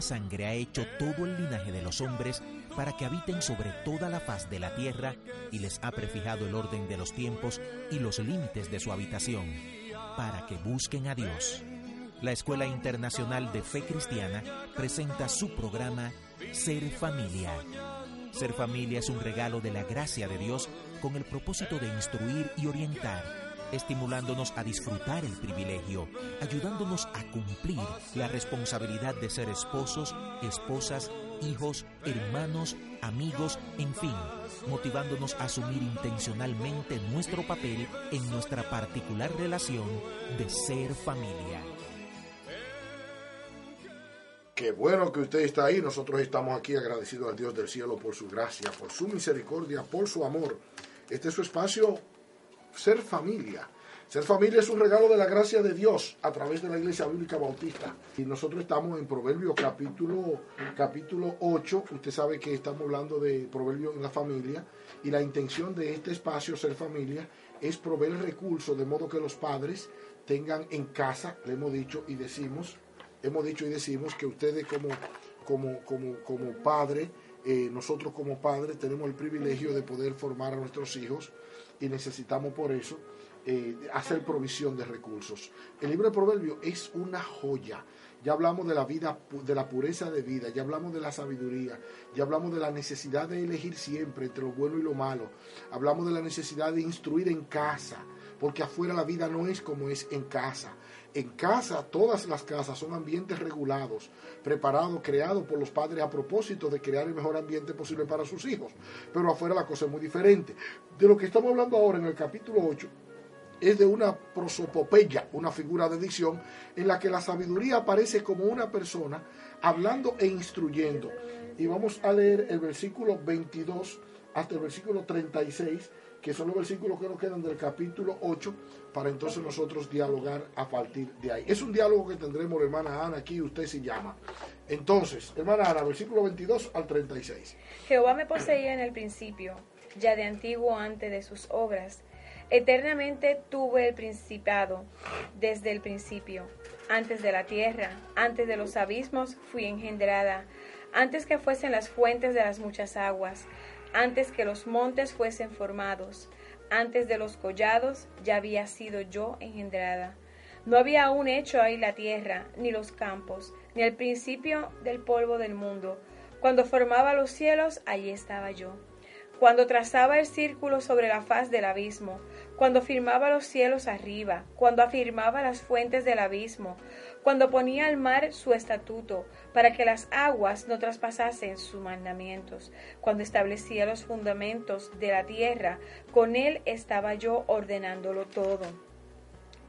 Sangre ha hecho todo el linaje de los hombres para que habiten sobre toda la faz de la tierra y les ha prefijado el orden de los tiempos y los límites de su habitación, para que busquen a Dios. La Escuela Internacional de Fe Cristiana presenta su programa Ser Familia. Ser familia es un regalo de la gracia de Dios con el propósito de instruir y orientar estimulándonos a disfrutar el privilegio, ayudándonos a cumplir la responsabilidad de ser esposos, esposas, hijos, hermanos, amigos, en fin, motivándonos a asumir intencionalmente nuestro papel en nuestra particular relación de ser familia. Qué bueno que usted está ahí. Nosotros estamos aquí agradecidos al Dios del cielo por su gracia, por su misericordia, por su amor. Este es su espacio ser familia. Ser familia es un regalo de la gracia de Dios a través de la Iglesia Bíblica Bautista. Y nosotros estamos en Proverbios capítulo, capítulo 8. Usted sabe que estamos hablando de Proverbios en la familia. Y la intención de este espacio, Ser Familia, es proveer recursos de modo que los padres tengan en casa, le hemos dicho y decimos, hemos dicho y decimos que ustedes como, como, como, como padre, eh, nosotros como padres tenemos el privilegio de poder formar a nuestros hijos y necesitamos por eso eh, hacer provisión de recursos. El libro de Proverbios es una joya. Ya hablamos de la vida, de la pureza de vida, ya hablamos de la sabiduría, ya hablamos de la necesidad de elegir siempre entre lo bueno y lo malo. Hablamos de la necesidad de instruir en casa, porque afuera la vida no es como es en casa. En casa, todas las casas son ambientes regulados, preparados, creados por los padres a propósito de crear el mejor ambiente posible para sus hijos. Pero afuera la cosa es muy diferente. De lo que estamos hablando ahora en el capítulo 8 es de una prosopopeya, una figura de dicción, en la que la sabiduría aparece como una persona hablando e instruyendo. Y vamos a leer el versículo 22 hasta el versículo 36, que son los versículos que nos quedan del capítulo 8, para entonces nosotros dialogar a partir de ahí. Es un diálogo que tendremos, hermana Ana, aquí usted se llama. Entonces, hermana Ana, versículo 22 al 36. Jehová me poseía en el principio, ya de antiguo antes de sus obras Eternamente tuve el principado desde el principio. Antes de la tierra, antes de los abismos, fui engendrada. Antes que fuesen las fuentes de las muchas aguas, antes que los montes fuesen formados, antes de los collados, ya había sido yo engendrada. No había aún hecho ahí la tierra, ni los campos, ni el principio del polvo del mundo. Cuando formaba los cielos, allí estaba yo. Cuando trazaba el círculo sobre la faz del abismo, cuando firmaba los cielos arriba, cuando afirmaba las fuentes del abismo, cuando ponía al mar su estatuto, para que las aguas no traspasasen sus mandamientos, cuando establecía los fundamentos de la tierra, con él estaba yo ordenándolo todo.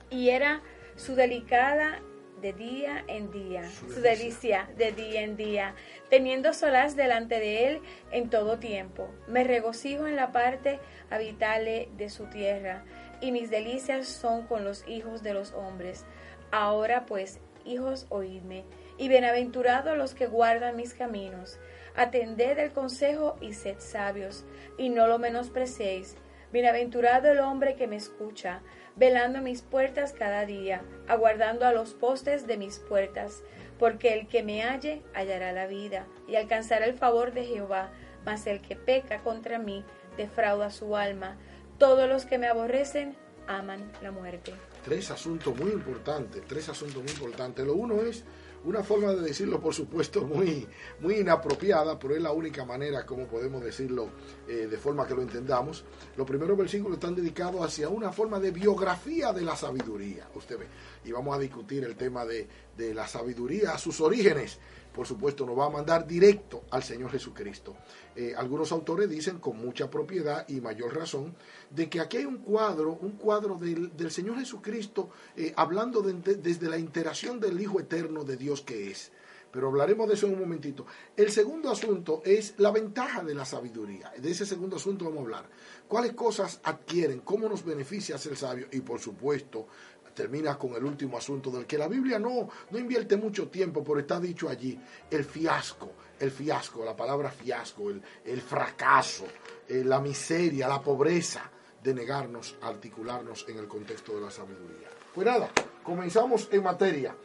Y era su delicada de día en día, su delicia de día en día, teniendo solaz delante de él en todo tiempo. Me regocijo en la parte habitable de su tierra, y mis delicias son con los hijos de los hombres. Ahora pues, hijos, oídme, y bienaventurados los que guardan mis caminos. Atended el consejo y sed sabios, y no lo menosprecéis. Bienaventurado el hombre que me escucha, velando mis puertas cada día, aguardando a los postes de mis puertas, porque el que me halle hallará la vida y alcanzará el favor de Jehová, mas el que peca contra mí defrauda su alma. Todos los que me aborrecen aman la muerte. Tres asuntos muy importantes, tres asuntos muy importantes. Lo uno es una forma de decirlo, por supuesto, muy, muy inapropiada, pero es la única manera como podemos decirlo eh, de forma que lo entendamos. Los primeros versículos están dedicados hacia una forma de biografía de la sabiduría, usted ve. Y vamos a discutir el tema de, de la sabiduría, sus orígenes. Por supuesto, nos va a mandar directo al Señor Jesucristo. Eh, algunos autores dicen con mucha propiedad y mayor razón de que aquí hay un cuadro, un cuadro del, Señor Jesucristo eh, hablando desde la interacción del Hijo Eterno de Dios que es. Pero hablaremos de eso en un momentito. El segundo asunto es la ventaja de la sabiduría. De ese segundo asunto vamos a hablar. ¿Cuáles cosas adquieren? ¿Cómo nos beneficia ser sabio? Y por supuesto, termina con el último asunto del que la Biblia no, no invierte mucho tiempo, pero está dicho allí, el fiasco, el fiasco, la palabra fiasco, el, fracaso, eh, la miseria, la pobreza de negarnos a articularnos en el contexto de la sabiduría. Pues nada, comenzamos en materia.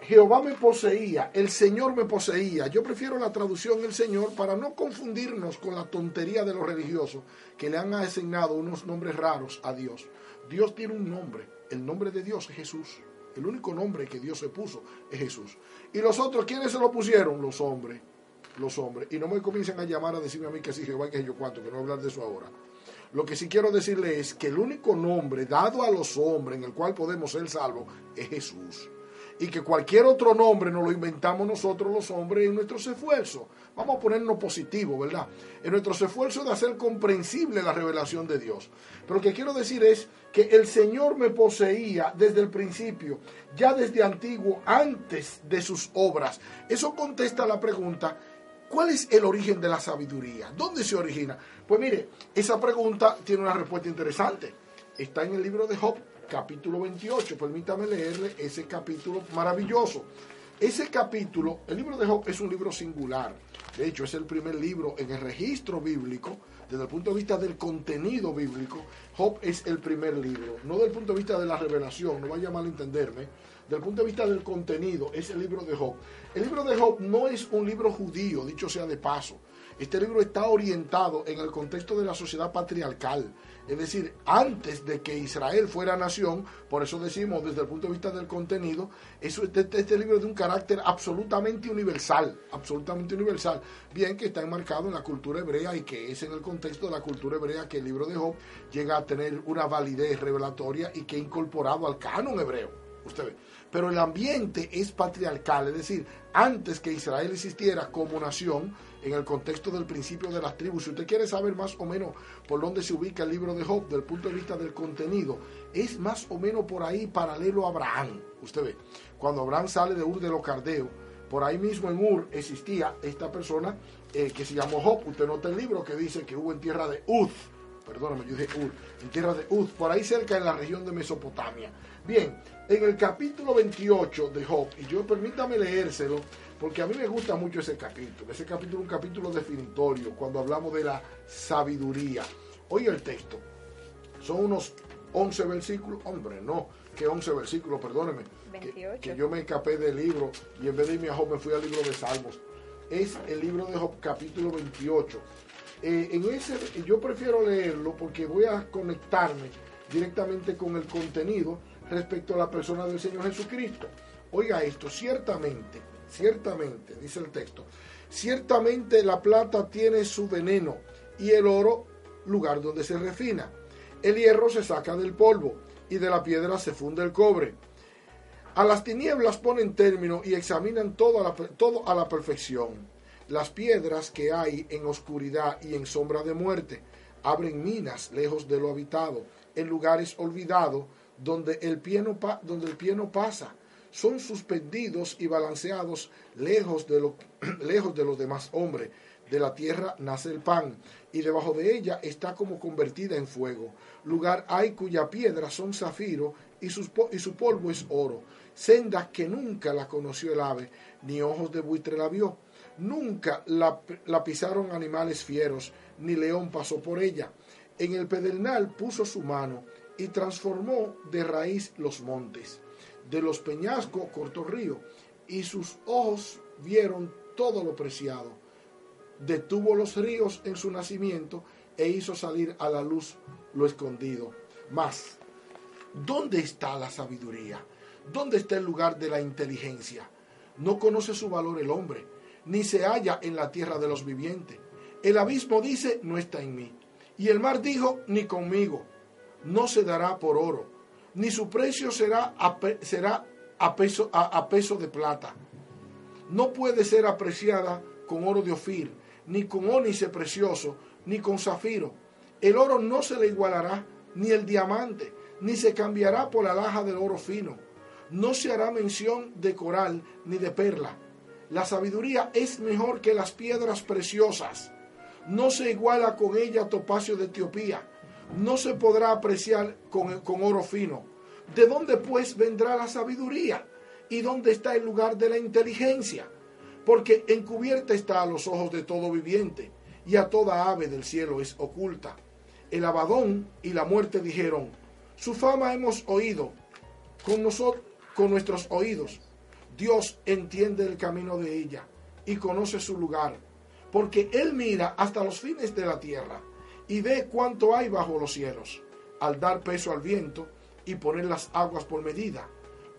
Jehová me poseía, el Señor me poseía. Yo prefiero la traducción el Señor para no confundirnos con la tontería de los religiosos que le han asignado unos nombres raros a Dios. Dios tiene un nombre, el nombre de Dios es Jesús. El único nombre que Dios se puso es Jesús. Y los otros, ¿quiénes se lo pusieron? Los hombres. Los hombres. Y no me comiencen a llamar a decirme a mí que sí, Jehová, que yo cuánto, que no voy a hablar de eso ahora. Lo que sí quiero decirle es que el único nombre dado a los hombres en el cual podemos ser salvos es Jesús y que cualquier otro nombre nos lo inventamos nosotros los hombres en nuestros esfuerzos. Vamos a ponernos positivo, ¿verdad? En nuestros esfuerzos de hacer comprensible la revelación de Dios. Pero lo que quiero decir es que el Señor me poseía desde el principio, ya desde antiguo, antes de sus obras. Eso contesta la pregunta, ¿cuál es el origen de la sabiduría? ¿Dónde se origina? Pues mire, esa pregunta tiene una respuesta interesante. Está en el libro de Job, capítulo 28. Permítame leerle ese capítulo maravilloso. Ese capítulo, el libro de Job es un libro singular. De hecho, es el primer libro en el registro bíblico, desde el punto de vista del contenido bíblico. Job es el primer libro, no del punto de vista de la revelación, no vaya a malentenderme. Del punto de vista del contenido, es el libro de Job. El libro de Job no es un libro judío, dicho sea de paso. Este libro está orientado en el contexto de la sociedad patriarcal es decir, antes de que Israel fuera nación, por eso decimos desde el punto de vista del contenido, eso, este, este, libro es de un carácter absolutamente universal, absolutamente universal, bien que está enmarcado en la cultura hebrea y que es en el contexto de la cultura hebrea que el libro de Job llega a tener una validez revelatoria y que ha incorporado al canon hebreo. Usted. Pero el ambiente es patriarcal, es decir, antes que Israel existiera como nación, en el contexto del principio de las tribus. Si usted quiere saber más o menos por dónde se ubica el libro de Job, desde el punto de vista del contenido, es más o menos por ahí paralelo a Abraham. Usted ve, cuando Abraham sale de Ur de los Cardeos, por ahí mismo en Ur existía esta persona eh, que se llamó Job. Usted nota el libro que dice que hubo en tierra de Uz, perdóname, yo dije Ur, en tierra de Uz, por ahí cerca en la región de Mesopotamia. Bien, en el capítulo 28 de Job, y yo permítame leérselo, porque a mí me gusta mucho ese capítulo. Ese capítulo es un capítulo definitorio cuando hablamos de la sabiduría. Oye el texto. Son unos 11 versículos. Hombre, no, que 11 versículos, perdóneme. Que, yo me escapé del libro y en vez de irme a Job me fui al libro de Salmos. Es el libro de Job, capítulo 28. Eh, en ese, yo prefiero leerlo porque voy a conectarme directamente con el contenido respecto a la persona del Señor Jesucristo. Oiga esto, ciertamente ciertamente, dice el texto, ciertamente la plata tiene su veneno y el oro lugar donde se refina. El hierro se saca del polvo y de la piedra se funde el cobre. A las tinieblas ponen término y examinan todo a la, perfección. Las piedras que hay en oscuridad y en sombra de muerte abren minas lejos de lo habitado, en lugares olvidados donde el pie no, donde el pie no pasa son suspendidos y balanceados lejos de, lo, lejos de los demás hombres. De la tierra nace el pan, y debajo de ella está como convertida en fuego. Lugar hay cuya piedra son zafiro, y, y su polvo es oro. Senda que nunca la conoció el ave, ni ojos de buitre la vio. Nunca la pisaron animales fieros, ni león pasó por ella. En el pedernal puso su mano, y transformó de raíz los montes de los peñascos cortó río, y sus ojos vieron todo lo preciado. Detuvo los ríos en su nacimiento e hizo salir a la luz lo escondido. Mas, ¿dónde está la sabiduría? ¿Dónde está el lugar de la inteligencia? No conoce su valor el hombre, ni se halla en la tierra de los vivientes. El abismo dice, no está en mí. Y el mar dijo, ni conmigo. No se dará por oro ni su precio será a, será a, peso, a, peso de plata. no puede ser apreciada con oro de Ofir, ni con ónice precioso, ni con zafiro. El oro no se le igualará, ni el diamante, ni se cambiará por la laja del oro fino. No se hará mención de coral ni de perla. La sabiduría es mejor que las piedras preciosas. No se iguala con ella topacio de Etiopía. No se podrá apreciar con, con oro fino. ¿De dónde pues vendrá la sabiduría? ¿Y dónde está el lugar de la inteligencia? Porque encubierta está a los ojos de todo viviente, y a toda ave del cielo es oculta. El abadón y la muerte dijeron, su fama hemos oído con, nosotros, con nuestros oídos. Dios entiende el camino de ella y conoce su lugar, porque Él mira hasta los fines de la tierra y ve cuánto hay bajo los cielos, al dar peso al viento y poner las aguas por medida,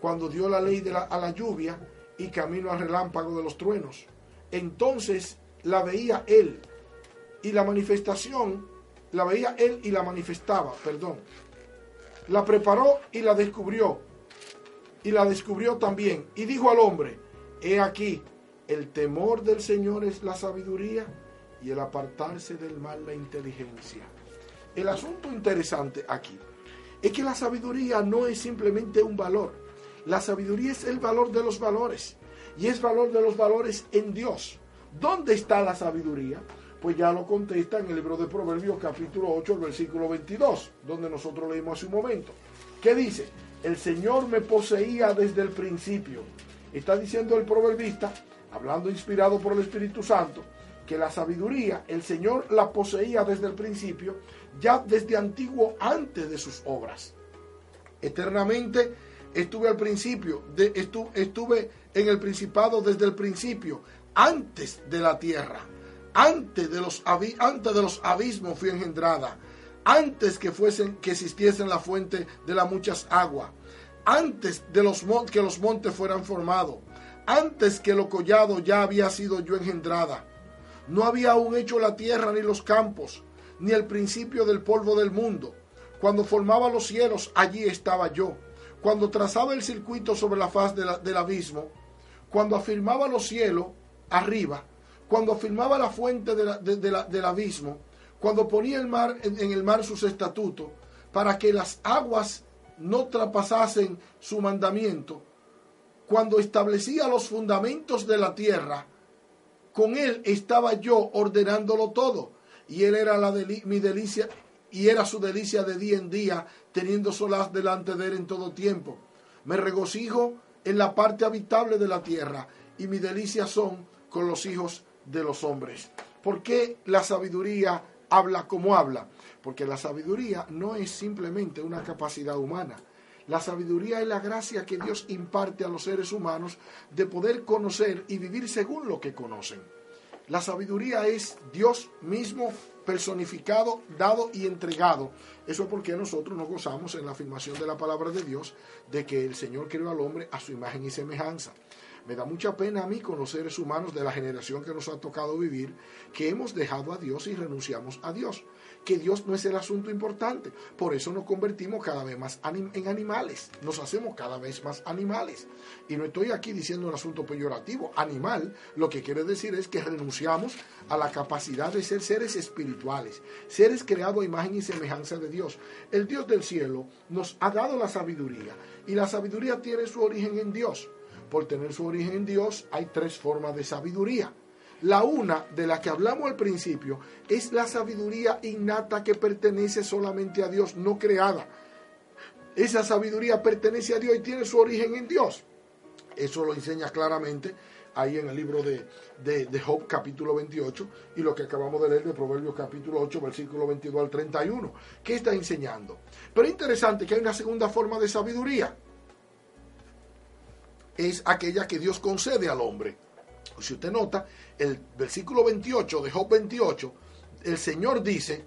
cuando dio la ley de la, a la lluvia y camino al relámpago de los truenos. Entonces la veía Él y la manifestación, la veía Él y la manifestaba, perdón. La preparó y la descubrió y la descubrió también. Y dijo al hombre, he aquí, el temor del Señor es la sabiduría y el apartarse del mal la inteligencia. El asunto interesante aquí es que la sabiduría no es simplemente un valor. La sabiduría es el valor de los valores y es valor de los valores en Dios. ¿Dónde está la sabiduría? Pues ya lo contesta en el libro de Proverbios capítulo 8, versículo 22, donde nosotros leímos hace un momento. ¿Qué dice? el Señor me poseía desde el principio. Está diciendo el proverbista, hablando inspirado por el Espíritu Santo, que la sabiduría el Señor la poseía desde el principio, ya desde antiguo antes de sus obras. Eternamente estuve al principio, de, estuve, en el principado desde el principio, antes de la tierra, antes de los, antes de los abismos fui engendrada antes que fuesen que existiesen la fuente de las muchas aguas, antes de los que los montes fueran formados, antes que lo collado ya había sido yo engendrada. No había aún hecho la tierra ni los campos, ni el principio del polvo del mundo. Cuando formaba los cielos, allí estaba yo. Cuando trazaba el circuito sobre la faz del abismo, cuando afirmaba los cielos arriba, cuando afirmaba la fuente del abismo, cuando ponía el mar, en, el mar sus estatutos, para que las aguas no traspasasen su mandamiento, cuando establecía los fundamentos de la tierra, con él estaba yo ordenándolo todo, y él era la mi delicia, y era su delicia de día en día, teniendo solas delante de él en todo tiempo. Me regocijo en la parte habitable de la tierra, y mi delicia son con los hijos de los hombres. ¿Por qué la sabiduría habla como habla, porque la sabiduría no es simplemente una capacidad humana. La sabiduría es la gracia que Dios imparte a los seres humanos de poder conocer y vivir según lo que conocen. La sabiduría es Dios mismo personificado, dado y entregado. Eso es porque nosotros nos gozamos en la afirmación de la palabra de Dios de que el Señor creó al hombre a su imagen y semejanza. Me da mucha pena a mí con los seres humanos de la generación que nos ha tocado vivir, que hemos dejado a Dios y renunciamos a Dios. Que Dios no es el asunto importante. Por eso nos convertimos cada vez más en animales. Nos hacemos cada vez más animales. Y no estoy aquí diciendo un asunto peyorativo. Animal lo que quiere decir es que renunciamos a la capacidad de ser seres espirituales, seres creados a imagen y semejanza de Dios. El Dios del cielo nos ha dado la sabiduría y la sabiduría tiene su origen en Dios por tener su origen en Dios, hay tres formas de sabiduría. La una, de la que hablamos al principio, es la sabiduría innata que pertenece solamente a Dios, no creada. Esa sabiduría pertenece a Dios y tiene su origen en Dios. Eso lo enseña claramente ahí en el libro de, de, Job capítulo 28 y lo que acabamos de leer de Proverbios capítulo 8 versículo 22 al 31. ¿Qué está enseñando? Pero es interesante que hay una segunda forma de sabiduría es aquella que Dios concede al hombre. Si usted nota, el versículo 28 de Job 28, el Señor dice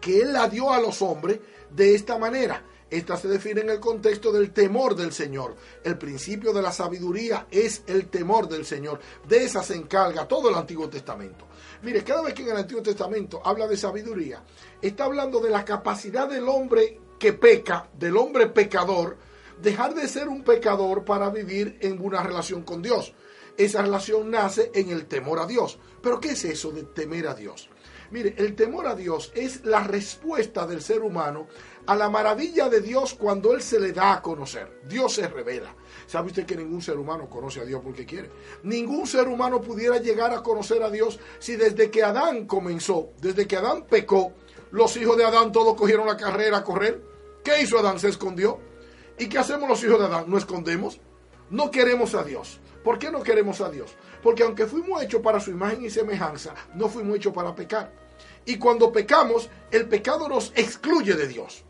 que Él la dio a los hombres de esta manera. Esta se define en el contexto del temor del Señor. El principio de la sabiduría es el temor del Señor. De esa se encarga todo el Antiguo Testamento. Mire, cada vez que en el Antiguo Testamento habla de sabiduría, está hablando de la capacidad del hombre que peca, del hombre pecador, dejar de ser un pecador para vivir en una relación con Dios. Esa relación nace en el temor a Dios. Pero ¿qué es eso de temer a Dios? Mire, el temor a Dios es la respuesta del ser humano a la maravilla de Dios cuando Él se le da a conocer. Dios se revela. ¿Sabe usted que ningún ser humano conoce a Dios porque quiere? Ningún ser humano pudiera llegar a conocer a Dios si desde que Adán comenzó, desde que Adán pecó, los hijos de Adán todos cogieron la carrera a correr. ¿Qué hizo Adán? Se escondió. ¿Y qué hacemos los hijos de Adán? ¿No escondemos? No queremos a Dios. ¿Por qué no queremos a Dios? Porque aunque fuimos hechos para su imagen y semejanza, no fuimos hechos para pecar. Y cuando pecamos, el pecado nos excluye de Dios.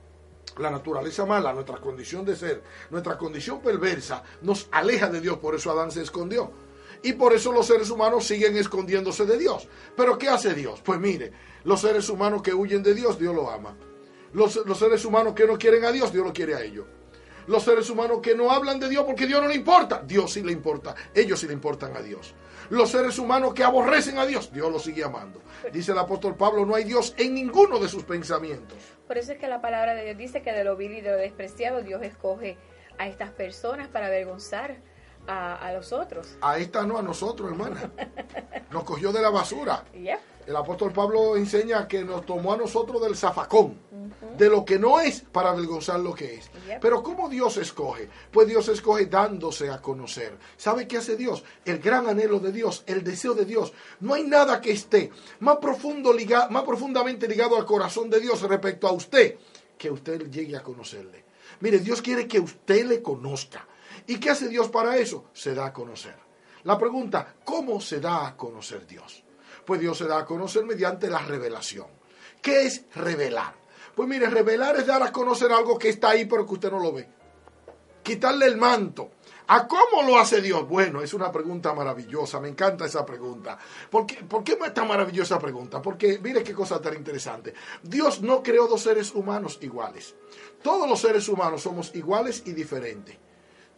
La naturaleza mala, nuestra condición de ser, nuestra condición perversa, nos aleja de Dios. Por eso Adán se escondió. Y por eso los seres humanos siguen escondiéndose de Dios. Pero ¿qué hace Dios? Pues mire, los seres humanos que huyen de Dios, Dios lo ama. Los, los seres humanos que no quieren a Dios, Dios lo quiere a ellos los seres humanos que no hablan de Dios porque Dios no le importa. Dios sí le importa. Ellos sí le importan a Dios. Los seres humanos que aborrecen a Dios, Dios los sigue amando. Dice el apóstol Pablo, no hay Dios en ninguno de sus pensamientos. Por eso es que la palabra de Dios dice que de lo vil y de lo despreciado Dios escoge a estas personas para avergonzar a, los otros. A esta no, a nosotros, hermana. Nos cogió de la basura. El apóstol Pablo enseña que nos tomó a nosotros del zafacón, de lo que no es para avergonzar lo que es. Pero ¿cómo Dios escoge? Pues Dios escoge dándose a conocer. ¿Sabe qué hace Dios? El gran anhelo de Dios, el deseo de Dios. No hay nada que esté más, profundo más profundamente ligado al corazón de Dios respecto a usted que usted llegue a conocerle. Mire, Dios quiere que usted le conozca. ¿Y qué hace Dios para eso? Se da a conocer. La pregunta, ¿cómo se da a conocer Dios? Pues Dios se da a conocer mediante la revelación. ¿Qué es revelar? Pues mire, revelar es dar a conocer algo que está ahí pero que usted no lo ve. Quitarle el manto. ¿A cómo lo hace Dios? Bueno, es una pregunta maravillosa, me encanta esa pregunta. ¿Por qué, ¿Por qué es tan maravillosa pregunta? Porque mire qué cosa tan interesante. Dios no creó dos seres humanos iguales. Todos los seres humanos somos iguales y diferentes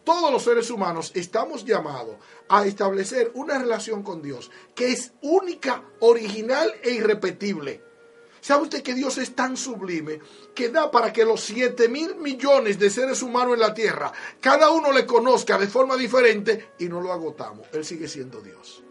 todos los seres humanos estamos llamados a establecer una relación con Dios que es única, original e irrepetible. ¿Sabe usted que Dios es tan sublime que da para que los 7 mil millones de seres humanos en la tierra, cada uno le conozca de forma diferente y no lo agotamos? Él sigue siendo Dios.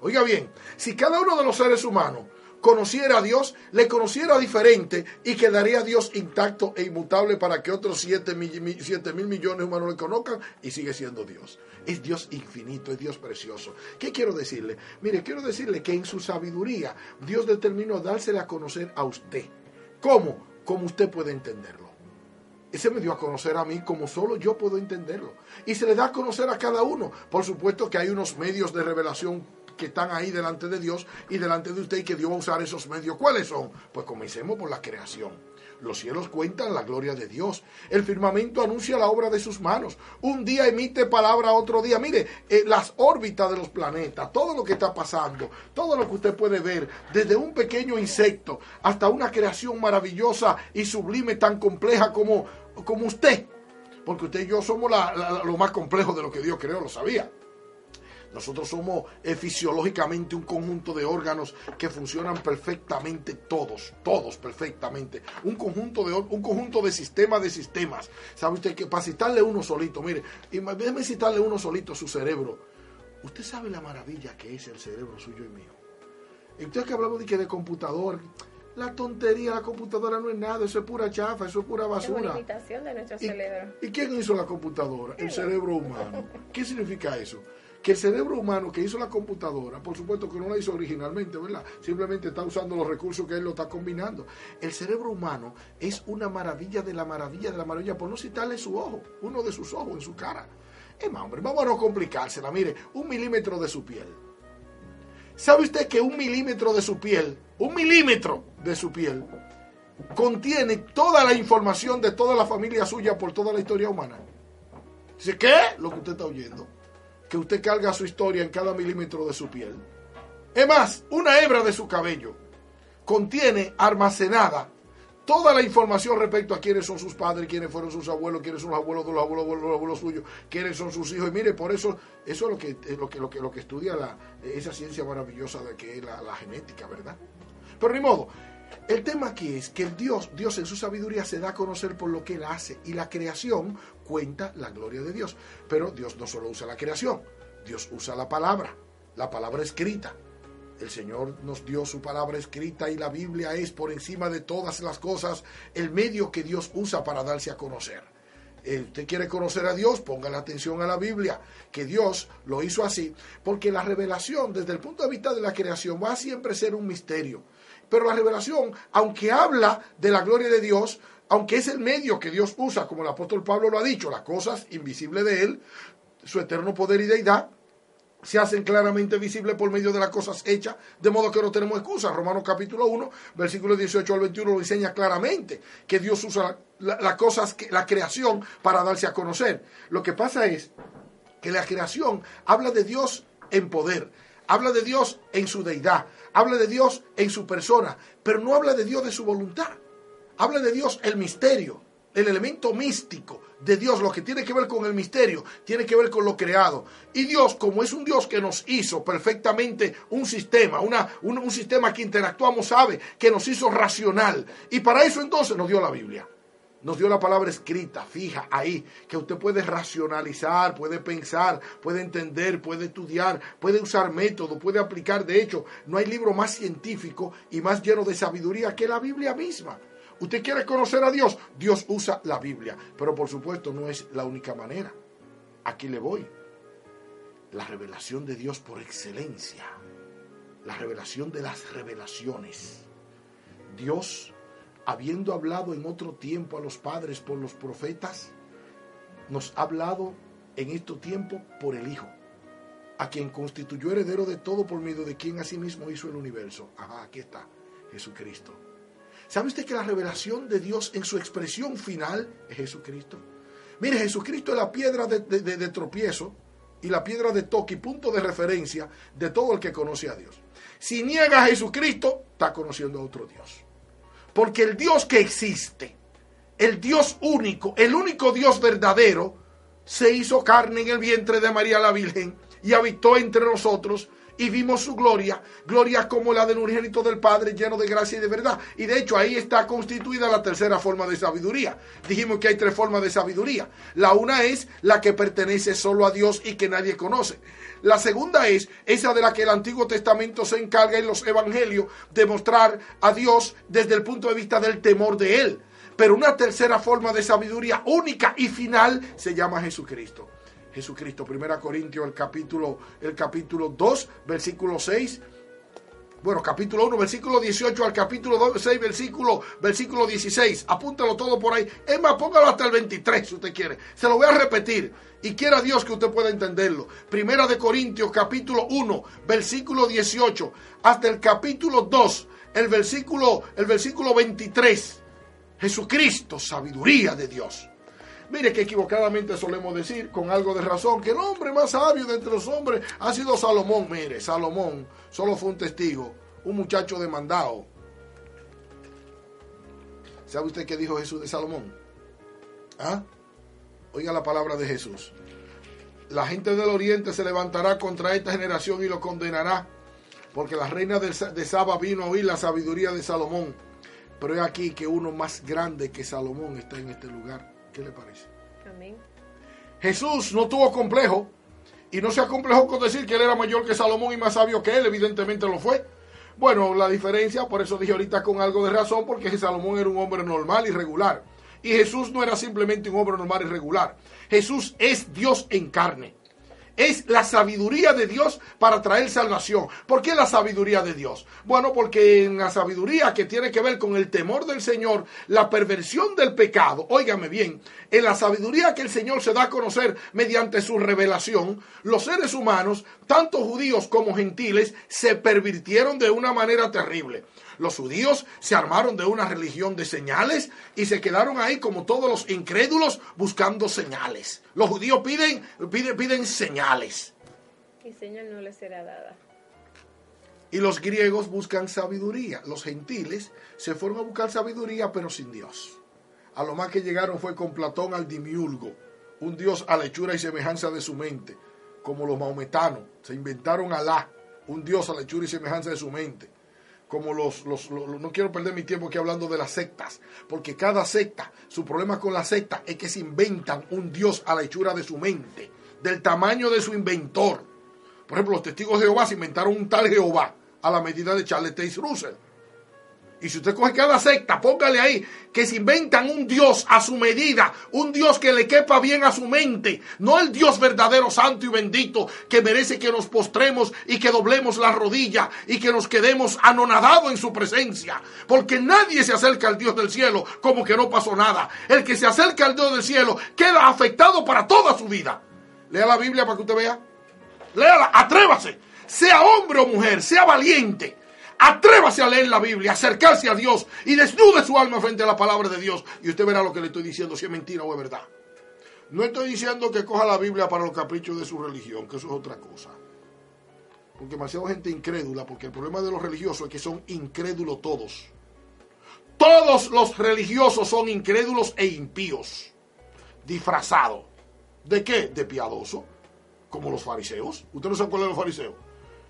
Oiga bien, si cada uno de los seres humanos conociera a Dios, le conociera diferente y quedaría Dios intacto e inmutable para que otros 7 mil, millones de humanos le conozcan y sigue siendo Dios. Es Dios infinito, es Dios precioso. ¿Qué quiero decirle? Mire, quiero decirle que en su sabiduría Dios determinó dársele a conocer a usted. ¿Cómo? Como usted puede entenderlo. Ese me dio a conocer a mí como solo yo puedo entenderlo. Y se le da a conocer a cada uno. Por supuesto que hay unos medios de revelación que están ahí delante de Dios y delante de usted y que Dios va a usar esos medios. ¿Cuáles son? Pues comencemos por la creación. Los cielos cuentan la gloria de Dios. El firmamento anuncia la obra de sus manos. Un día emite palabra otro día. Mire, eh, las órbitas de los planetas, todo lo que está pasando, todo lo que usted puede ver, desde un pequeño insecto hasta una creación maravillosa y sublime tan compleja como, como usted. Porque usted y yo somos lo más complejo de lo que Dios creó, lo sabía. Nosotros somos eh, fisiológicamente un conjunto de órganos que funcionan perfectamente todos, todos perfectamente. Un conjunto de, un conjunto de sistemas de sistemas. ¿Sabe usted que para citarle uno solito, mire, y déjeme citarle uno solito su cerebro. Usted sabe la maravilla que es el cerebro suyo y mío. Y usted que hablamos de que de computador, la tontería, la computadora no es nada, eso es pura chafa, eso es pura basura. Es una imitación de nuestro cerebro. ¿Y quién hizo la computadora? El cerebro humano. ¿Qué significa eso? Que el cerebro humano que hizo la computadora, por supuesto que no la hizo originalmente, ¿verdad? Simplemente está usando los recursos que él lo está combinando. El cerebro humano es una maravilla de la maravilla de la maravilla, por no citarle su ojo, uno de sus ojos en su cara. Es más, hombre, vamos a no complicársela. Mire, un milímetro de su piel. ¿Sabe usted que un milímetro de su piel, un milímetro de su piel, contiene toda la información de toda la familia suya por toda la historia humana? Dice, ¿qué? Lo que usted está oyendo que usted carga su historia en cada milímetro de su piel. Es más, una hebra de su cabello contiene almacenada toda la información respecto a quiénes son sus padres, quiénes fueron sus abuelos, quiénes son los abuelos de los abuelos, de los abuelos suyos, quiénes son sus hijos. Y mire, por eso, eso es lo que, lo que, lo que, lo que estudia esa ciencia maravillosa de que es la, la genética, ¿verdad? Pero ni modo, el tema aquí es que Dios, Dios en su sabiduría se da a conocer por lo que Él hace y la creación cuenta la gloria de Dios. Pero Dios no solo usa la creación, Dios usa la palabra, la palabra escrita. El Señor nos dio su palabra escrita y la Biblia es por encima de todas las cosas el medio que Dios usa para darse a conocer. Eh, usted quiere conocer a Dios, póngale atención a la Biblia, que Dios lo hizo así, porque la revelación desde el punto de vista de la creación va a siempre ser un misterio. Pero la revelación, aunque habla de la gloria de Dios, aunque es el medio que Dios usa, como el apóstol Pablo lo ha dicho, las cosas invisibles de Él, su eterno poder y deidad, se hacen claramente visibles por medio de las cosas hechas, de modo que no tenemos excusa. Romanos capítulo 1, versículo 18 al 21 lo enseña claramente, que Dios usa las cosas, la creación, para darse a conocer. Lo que pasa es que la creación habla de Dios en poder, habla de Dios en su deidad, habla de Dios en su persona, pero no habla de Dios de su voluntad. Habla de Dios el misterio, el elemento místico de Dios, lo que tiene que ver con el misterio, tiene que ver con lo creado. Y Dios, como es un Dios que nos hizo perfectamente un sistema, una, un, un sistema que interactuamos, sabe que nos hizo racional. Y para eso entonces nos dio la Biblia nos dio la palabra escrita, fija ahí, que usted puede racionalizar, puede pensar, puede entender, puede estudiar, puede usar método, puede aplicar. De hecho, no hay libro más científico y más lleno de sabiduría que la Biblia misma. Usted quiere conocer a Dios, Dios usa la Biblia, pero por supuesto no es la única manera. Aquí le voy. La revelación de Dios por excelencia, la revelación de las revelaciones. Dios, habiendo hablado en otro tiempo a los padres por los profetas, nos ha hablado en este tiempo por el Hijo, a quien constituyó heredero de todo por medio de quien asimismo hizo el universo. Ajá, aquí está, Jesucristo ¿Sabe usted que la revelación de Dios en su expresión final es Jesucristo? Mire, Jesucristo es la piedra de, tropiezo y la piedra de toque y punto de referencia de todo el que conoce a Dios. Si niega a Jesucristo, está conociendo a otro Dios. Porque el Dios que existe, el Dios único, el único Dios verdadero, se hizo carne en el vientre de María la Virgen y habitó entre nosotros y vimos su gloria, gloria como la del unigénito del Padre, lleno de gracia y de verdad. Y de hecho ahí está constituida la tercera forma de sabiduría. Dijimos que hay tres formas de sabiduría. La una es la que pertenece solo a Dios y que nadie conoce. La segunda es esa de la que el Antiguo Testamento se encarga en los evangelios de mostrar a Dios desde el punto de vista del temor de Él. Pero una tercera forma de sabiduría única y final se llama Jesucristo. Jesucristo. Primera Corintios, el capítulo, el capítulo 2, versículo 6. Bueno, capítulo 1, versículo 18 al capítulo 2, 6, versículo, versículo 16. Apúntalo todo por ahí. Es más, póngalo hasta el 23 si usted quiere. Se lo voy a repetir. Y quiera Dios que usted pueda entenderlo. Primera de Corintios, capítulo 1, versículo 18, hasta el capítulo 2, el versículo, el versículo 23. Jesucristo, sabiduría de Dios. Mire que equivocadamente solemos decir, con algo de razón, que el hombre más sabio de entre los hombres ha sido Salomón. Mire, Salomón solo fue un testigo, un muchacho demandado. ¿Sabe usted qué dijo Jesús de Salomón? ¿Ah? Oiga la palabra de Jesús. La gente del oriente se levantará contra esta generación y lo condenará, porque la reina de Saba vino a oír la sabiduría de Salomón. Pero es aquí que uno más grande que Salomón está en este lugar. ¿Qué le parece? Amén. Jesús no tuvo complejo y no se acomplejó con decir que él era mayor que Salomón y más sabio que él, evidentemente lo fue. Bueno, la diferencia, por eso dije ahorita con algo de razón, porque Salomón era un hombre normal y regular. Y Jesús no era simplemente un hombre normal y regular. Jesús es Dios en carne es la sabiduría de Dios para traer salvación. ¿Por qué la sabiduría de Dios? Bueno, porque en la sabiduría que tiene que ver con el temor del Señor, la perversión del pecado, óigame bien, en la sabiduría que el Señor se da a conocer mediante su revelación, los seres humanos, tanto judíos como gentiles, se pervirtieron de una manera terrible. Los judíos se armaron de una religión de señales y se quedaron ahí como todos los incrédulos buscando señales. Los judíos piden, piden, piden señales. Y señal no les será dada. Y los griegos buscan sabiduría. Los gentiles se fueron a buscar sabiduría, pero sin Dios. A lo más que llegaron fue con Platón al dimiurgo, un dios a lechura y semejanza de su mente, como los maometanos. Se inventaron Alá, un dios a lechura y semejanza de su mente como los, los, no quiero perder mi tiempo aquí hablando de las sectas, porque cada secta, su problema con la secta es que se inventan un Dios a la hechura de su mente, del tamaño de su inventor. Por ejemplo, los testigos de Jehová se inventaron un tal Jehová a la medida de Charles Taze Russell. Y si usted coge cada secta, póngale ahí que se inventan un Dios a su medida, un Dios que le quepa bien a su mente, no el Dios verdadero, santo y bendito, que merece que nos postremos y que doblemos la rodilla y que nos quedemos anonadados en su presencia. Porque nadie se acerca al Dios del cielo como que no pasó nada. El que se acerca al Dios del cielo queda afectado para toda su vida. Lea la Biblia para que usted vea. Léala, atrévase. Sea hombre o mujer, sea valiente Atrévase a leer la Biblia, acercarse a Dios y desnude su alma frente a la palabra de Dios. Y usted verá lo que le estoy diciendo, si es mentira o es verdad. No estoy diciendo que coja la Biblia para los caprichos de su religión, que eso es otra cosa. Porque demasiada gente incrédula, porque el problema de los religiosos es que son incrédulos todos. Todos los religiosos son incrédulos e impíos, disfrazados. ¿De qué? De piadoso, como los fariseos. ¿Usted no se acuerda de los fariseos?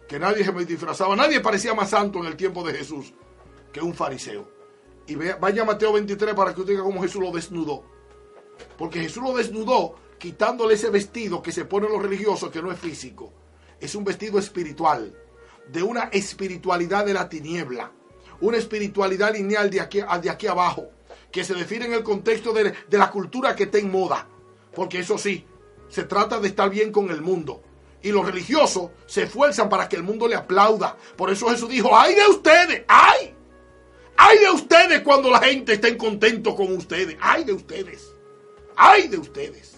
Que nadie se me disfrazaba, nadie parecía más santo en el tiempo de Jesús que un fariseo. Y vaya Mateo 23 para que usted diga cómo Jesús lo desnudó. Porque Jesús lo desnudó quitándole ese vestido que se ponen los religiosos, que no es físico. Es un vestido espiritual, de una espiritualidad de la tiniebla, una espiritualidad lineal de aquí, de aquí abajo, que se define en el contexto de, de la cultura que está en moda. Porque eso sí, se trata de estar bien con el mundo y los religiosos se esfuerzan para que el mundo le aplauda. Por eso Jesús dijo, ay de ustedes, ay, ay de ustedes cuando la gente esté contento con ustedes, ay de ustedes, ay de ustedes.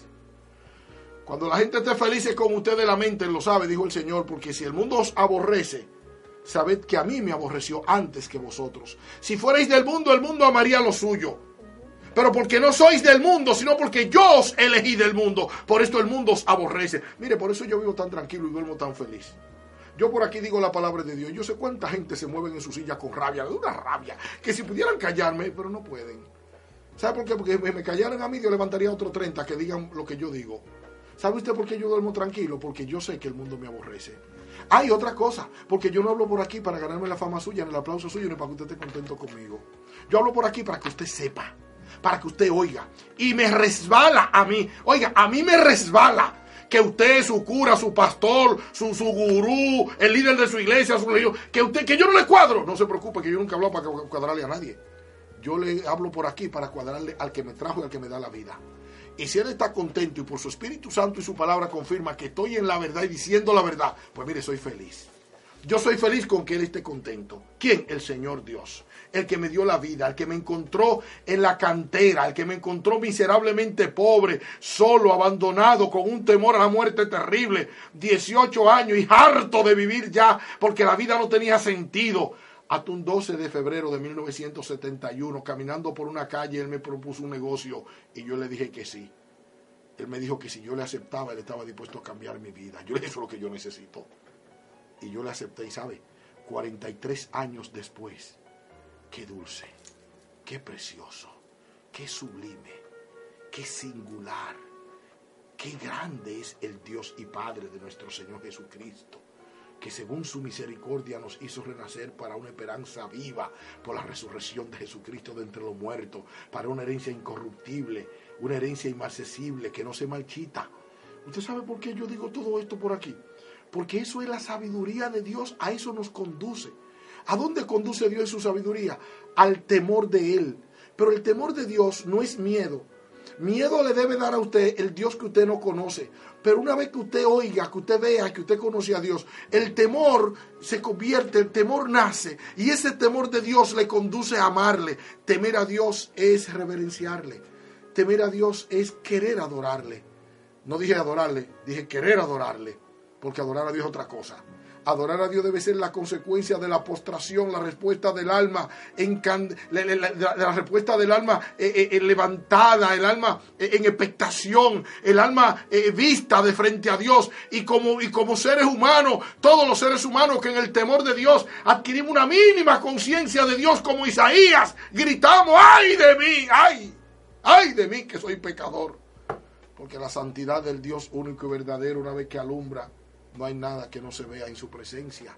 Cuando la gente esté feliz con ustedes, la mente lo sabe, dijo el Señor, porque si el mundo os aborrece, sabed que a mí me aborreció antes que vosotros. Si fuerais del mundo, el mundo amaría lo suyo pero porque no sois del mundo, sino porque yo os elegí del mundo. Por esto el mundo os aborrece. Mire, por eso yo vivo tan tranquilo y duermo tan feliz. Yo por aquí digo la palabra de Dios. Yo sé cuánta gente se mueve en su silla con rabia, una rabia, que si pudieran callarme, pero no pueden. ¿Sabe por qué? Porque me callaran a mí, yo levantaría otro 30 que digan lo que yo digo. ¿Sabe usted por qué yo duermo tranquilo? Porque yo sé que el mundo me aborrece. Hay otra cosa, porque yo no hablo por aquí para ganarme la fama suya, ni el aplauso suyo, ni para que usted esté contento conmigo. Yo hablo por aquí para que usted sepa para que usted oiga. Y me resbala a mí. Oiga, a mí me resbala que usted, su cura, su pastor, su, su gurú, el líder de su iglesia, su religión, que usted, que yo no le cuadro. No se preocupe, que yo nunca hablo para cuadrarle a nadie. Yo le hablo por aquí para cuadrarle al que me trajo y al que me da la vida. Y si él está contento y por su Espíritu Santo y su palabra confirma que estoy en la verdad y diciendo la verdad, pues mire, soy feliz. Yo soy feliz con que él esté contento. ¿Quién? El Señor Dios el que me dio la vida, el que me encontró en la cantera, el que me encontró miserablemente pobre, solo, abandonado, con un temor a la muerte terrible, 18 años y harto de vivir ya, porque la vida no tenía sentido. Hasta un 12 de febrero de 1971, caminando por una calle, él me propuso un negocio y yo le dije que sí. Él me dijo que si yo le aceptaba, él estaba dispuesto a cambiar mi vida. Yo le dije, eso es lo que yo necesito. Y yo le acepté, y sabe, 43 años después, Qué dulce, qué precioso, qué sublime, qué singular, qué grande es el Dios y Padre de nuestro Señor Jesucristo que según su misericordia nos hizo renacer para una esperanza viva por la resurrección de Jesucristo de entre los muertos, para una herencia incorruptible, una herencia inmarcesible que no se marchita. ¿Usted sabe por qué yo digo todo esto por aquí? Porque eso es la sabiduría de Dios, a eso nos conduce. ¿A dónde conduce Dios su sabiduría? Al temor de Él. Pero el temor de Dios no es miedo. Miedo le debe dar a usted el Dios que usted no conoce. Pero una vez que usted oiga, que usted vea, que usted conoce a Dios, el temor se convierte, el temor nace. Y ese temor de Dios le conduce a amarle. Temer a Dios es reverenciarle. Temer a Dios es querer adorarle. No dije adorarle, dije querer adorarle. Porque adorar a Dios es otra cosa. Adorar a Dios debe ser la consecuencia de la postración, la respuesta del alma, en la, respuesta del alma eh, eh, eh, levantada, el alma en expectación, el alma vista de frente a Dios. Y como, y como seres humanos, todos los seres humanos que en el temor de Dios adquirimos una mínima conciencia de Dios como Isaías, gritamos, ay de mí, ay, ay de mí que soy pecador. Porque la santidad del Dios único y verdadero, una vez que alumbra, no hay nada que no se vea en su presencia.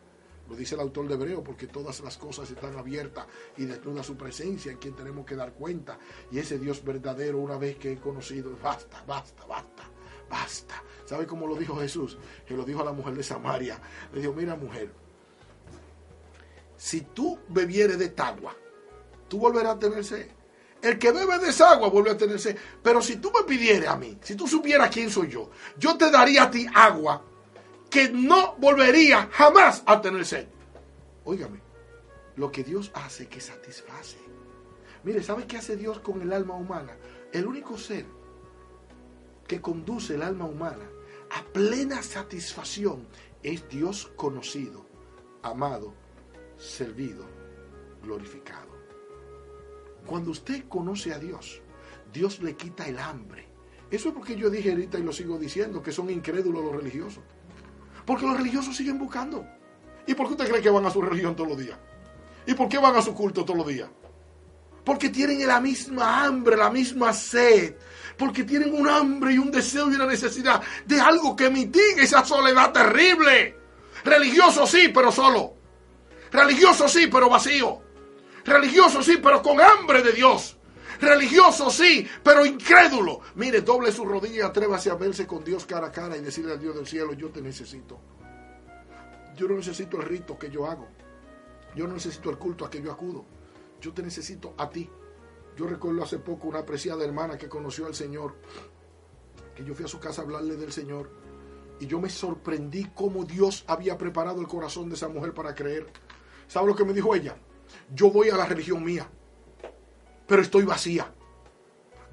Lo dice el autor de Hebreo, porque todas las cosas están abiertas y desnuda su presencia en quien tenemos que dar cuenta. Y ese Dios verdadero, una vez que he conocido, basta, basta, basta. basta. ¿Sabe cómo lo dijo Jesús? Que lo dijo a la mujer de Samaria. Le dijo, mira mujer, si tú bebieres de esta agua, tú volverás a tener sed. El que bebe de esa agua vuelve a tener sed. Pero si tú me pidieras a mí, si tú supieras quién soy yo, yo te daría a ti agua que no volvería jamás a tener sed. Óigame, lo que Dios hace que satisface. Mire, ¿sabe qué hace Dios con el alma humana? El único ser que conduce el alma humana a plena satisfacción es Dios conocido, amado, servido, glorificado. Cuando usted conoce a Dios, Dios le quita el hambre. Eso es porque yo dije ahorita y lo sigo diciendo, que son incrédulos los religiosos. Porque los religiosos siguen buscando. ¿Y por qué usted cree que van a su religión todos los días? ¿Y por qué van a su culto todos los días? Porque tienen la misma hambre, la misma sed. Porque tienen un hambre y un deseo y una necesidad de algo que mitigue esa soledad terrible. Religioso sí, pero solo. Religioso sí, pero vacío. Religioso sí, pero con hambre de Dios. Religioso sí, pero incrédulo. Mire, doble su rodilla atrévase a verse con Dios cara a cara y decirle al Dios del cielo, yo te necesito. Yo no necesito el rito que yo hago. Yo no necesito el culto a que yo acudo. Yo te necesito a ti. Yo recuerdo hace poco una apreciada hermana que conoció al Señor, que yo fui a su casa a hablarle del Señor, y yo me sorprendí cómo Dios había preparado el corazón de esa mujer para creer. ¿Sabe lo que me dijo ella? Yo voy a la religión mía, pero estoy vacía.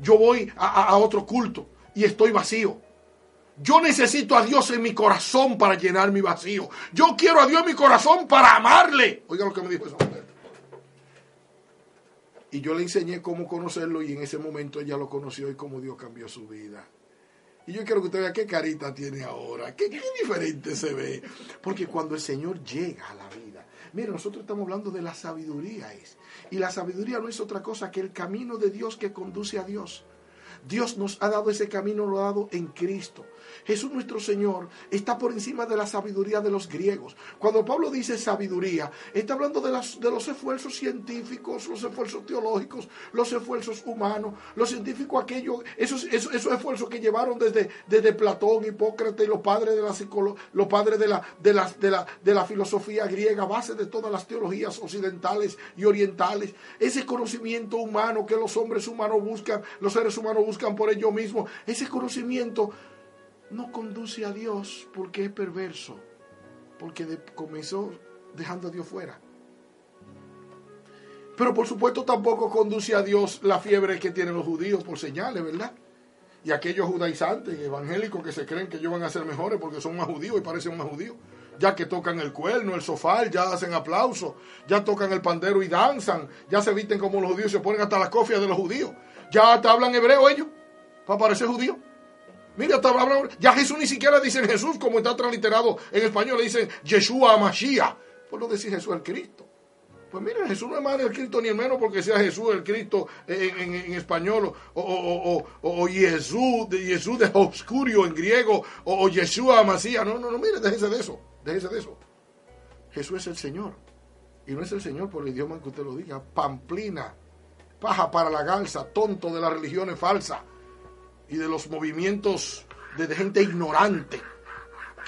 Yo voy a, a otro culto y estoy vacío. Yo necesito a Dios en mi corazón para llenar mi vacío. Yo quiero a Dios en mi corazón para amarle. Oiga lo que me dijo esa mujer. Y yo le enseñé cómo conocerlo y en ese momento ella lo conoció y cómo Dios cambió su vida. Y yo quiero que usted vea qué carita tiene ahora, qué, qué diferente se ve. Porque cuando el Señor llega a la vida, mire, nosotros estamos hablando de la sabiduría. Y la sabiduría no es otra cosa que el camino de Dios que conduce a Dios. Dios nos ha dado ese camino, lo ha dado en Cristo. Jesús nuestro Señor está por encima de la sabiduría de los griegos. Cuando Pablo dice sabiduría, está hablando de, las, de los esfuerzos científicos, los esfuerzos teológicos, los esfuerzos humanos, los científicos aquellos, esos, esos, esfuerzos que llevaron desde, desde Platón, Hipócrates, los padres de la los padres de la, de, la, de, la, de la filosofía griega, base de todas las teologías occidentales y orientales. Ese conocimiento humano que los hombres humanos buscan, los seres humanos buscan por ellos mismos, ese conocimiento no conduce a Dios porque es perverso, porque comenzó dejando a Dios fuera. Pero por supuesto tampoco conduce a Dios la fiebre que tienen los judíos por señales, ¿verdad? Y aquellos judaizantes evangélicos que se creen que ellos van a ser mejores porque son más judíos y parecen más judíos. Ya que tocan el cuerno, el sofá, ya hacen aplausos, ya tocan el pandero y danzan, ya se visten como los judíos, se ponen hasta las cofias de los judíos. Ya hasta hablan hebreo ellos, para parecer judíos. Mira, ya Jesús ni siquiera dice Jesús como está transliterado en español, le dicen Yeshua Mashiach. Por no decir Jesús el Cristo. Pues mira, Jesús no es más el Cristo ni el menos porque sea Jesús el Cristo en, español o, o, o, Jesús, de Jesús de Obscurio en griego o, Yeshua Mashiach. No, no, no, mire, déjese de eso, déjese de eso. Jesús es el Señor. Y no es el Señor por el idioma que usted lo diga. Pamplina, paja para la galsa, tonto de las religiones falsas y de los movimientos de gente ignorante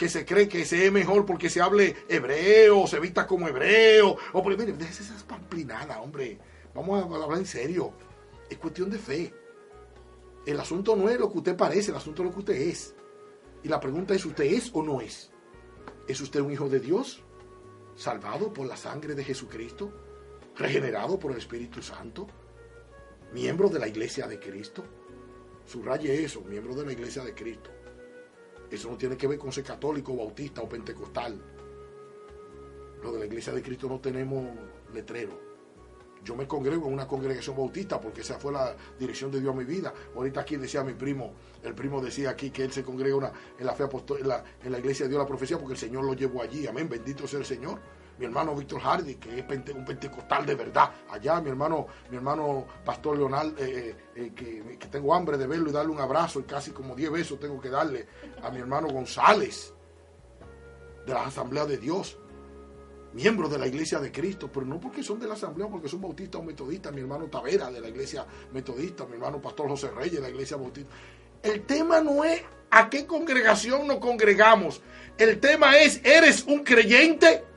que se cree que se es mejor porque se hable hebreo, se vista como hebreo. O por, mire, déjese esas pamplinadas, hombre. Vamos a hablar en serio. Es cuestión de fe. El asunto no es lo que usted parece, el asunto es lo que usted es. Y la pregunta es, ¿usted es o no es? ¿Es usted un hijo de Dios? ¿Salvado por la sangre de Jesucristo? ¿Regenerado por el Espíritu Santo? ¿Miembro de la iglesia de Cristo? Subraye eso, miembro de la iglesia de Cristo. Eso no tiene que ver con ser católico, bautista o pentecostal. Lo de la iglesia de Cristo no tenemos letrero. Yo me congrego en una congregación bautista porque esa fue la dirección de Dios a mi vida. Ahorita aquí decía mi primo, el primo decía aquí que él se congrega en la fe en en la iglesia de Dios la profecía porque el Señor lo llevó allí. Amén, bendito sea el Señor mi hermano Víctor Hardy, que es un pentecostal de verdad. Allá mi hermano, mi hermano Pastor Leonel, eh, eh, eh, que, tengo hambre de verlo y darle un abrazo y casi como 10 besos tengo que darle a mi hermano González, de la Asamblea de Dios, miembro de la Iglesia de Cristo, pero no porque son de la Asamblea, porque son bautistas o metodistas, mi hermano Tavera de la Iglesia Metodista, mi hermano Pastor José Reyes de la Iglesia Bautista. El tema no es a qué congregación nos congregamos. El tema es, ¿eres un creyente?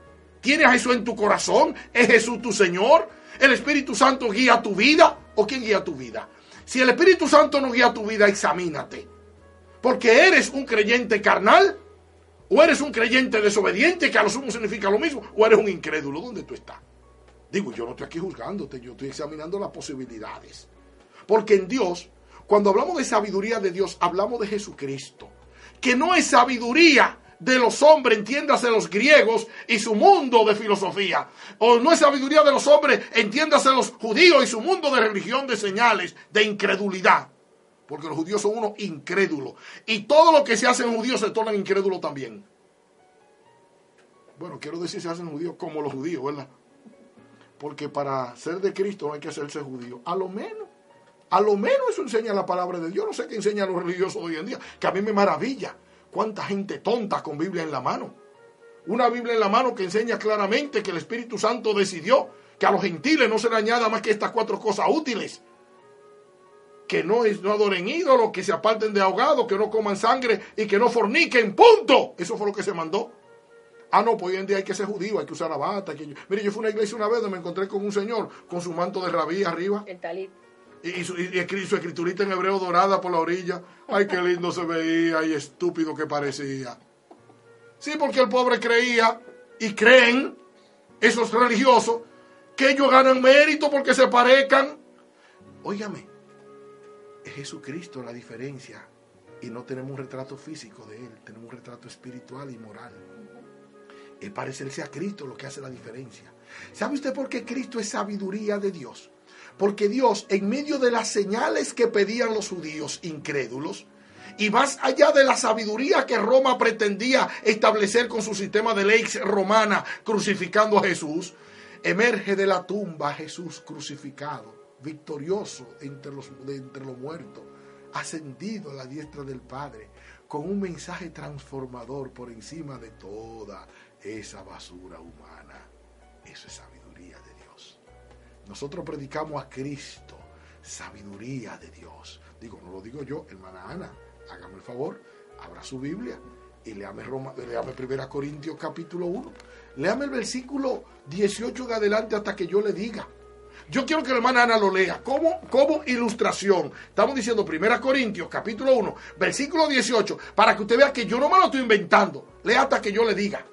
¿Tienes a Jesús en tu corazón? ¿Es Jesús tu Señor? ¿El Espíritu Santo guía tu vida? ¿O quién guía tu vida? Si el Espíritu Santo no guía tu vida, examínate. Porque eres un creyente carnal, o eres un creyente desobediente, que a lo sumo significa lo mismo, o eres un incrédulo. ¿Dónde tú estás? Digo, yo no estoy aquí juzgándote, yo estoy examinando las posibilidades. Porque en Dios, cuando hablamos de sabiduría de Dios, hablamos de Jesucristo. Que no es sabiduría de los hombres, entiéndase los griegos y su mundo de filosofía. O no es sabiduría de los hombres, entiéndase los judíos y su mundo de religión, de señales, de incredulidad. Porque los judíos son unos incrédulos. Y todo lo que se hace en judíos se torna incrédulo también. Bueno, quiero decir se hacen judíos como los judíos, ¿verdad? Porque para ser de Cristo no hay que hacerse judío. A lo menos, a lo menos eso enseña la palabra de Dios. No sé qué enseñan los religiosos hoy en día, que a mí me maravilla. Cuánta gente tonta con Biblia en la mano. Una Biblia en la mano que enseña claramente que el Espíritu Santo decidió que a los gentiles no se le añada más que estas cuatro cosas útiles. Que no, no adoren ídolos, que se aparten de ahogados, que no coman sangre y que no forniquen. ¡Punto! Eso fue lo que se mandó. Ah, no, pues hoy en día hay que ser judío, hay que usar la bata. Mire, yo fui a una iglesia una vez donde me encontré con un señor con su manto de rabí arriba. El talit. Y, su, escriturita en hebreo dorada por la orilla. Ay, qué lindo se veía y estúpido que parecía. Sí, porque el pobre creía y creen, esos religiosos, que ellos ganan mérito porque se parezcan. Óigame, es Jesucristo la diferencia. Y no tenemos un retrato físico de Él, tenemos un retrato espiritual y moral. Es parecerse a Cristo lo que hace la diferencia. ¿Sabe usted por qué Cristo es sabiduría de Dios? Porque Dios, en medio de las señales que pedían los judíos incrédulos, y más allá de la sabiduría que Roma pretendía establecer con su sistema de ley romana, crucificando a Jesús, emerge de la tumba Jesús crucificado, victorioso entre los, entre los muertos, ascendido a la diestra del Padre, con un mensaje transformador por encima de toda esa basura humana. Eso es sabiduría de. Nosotros predicamos a Cristo, sabiduría de Dios. Digo, no lo digo yo, hermana Ana, hágame el favor, abra su Biblia y léame, Roma, léame 1 Corintios capítulo 1. Léame el versículo 18 de adelante hasta que yo le diga. Yo quiero que la hermana Ana lo lea como, como ilustración. Estamos diciendo 1 Corintios capítulo 1, versículo 18, para que usted vea que yo no me lo estoy inventando. Lea hasta que yo le diga.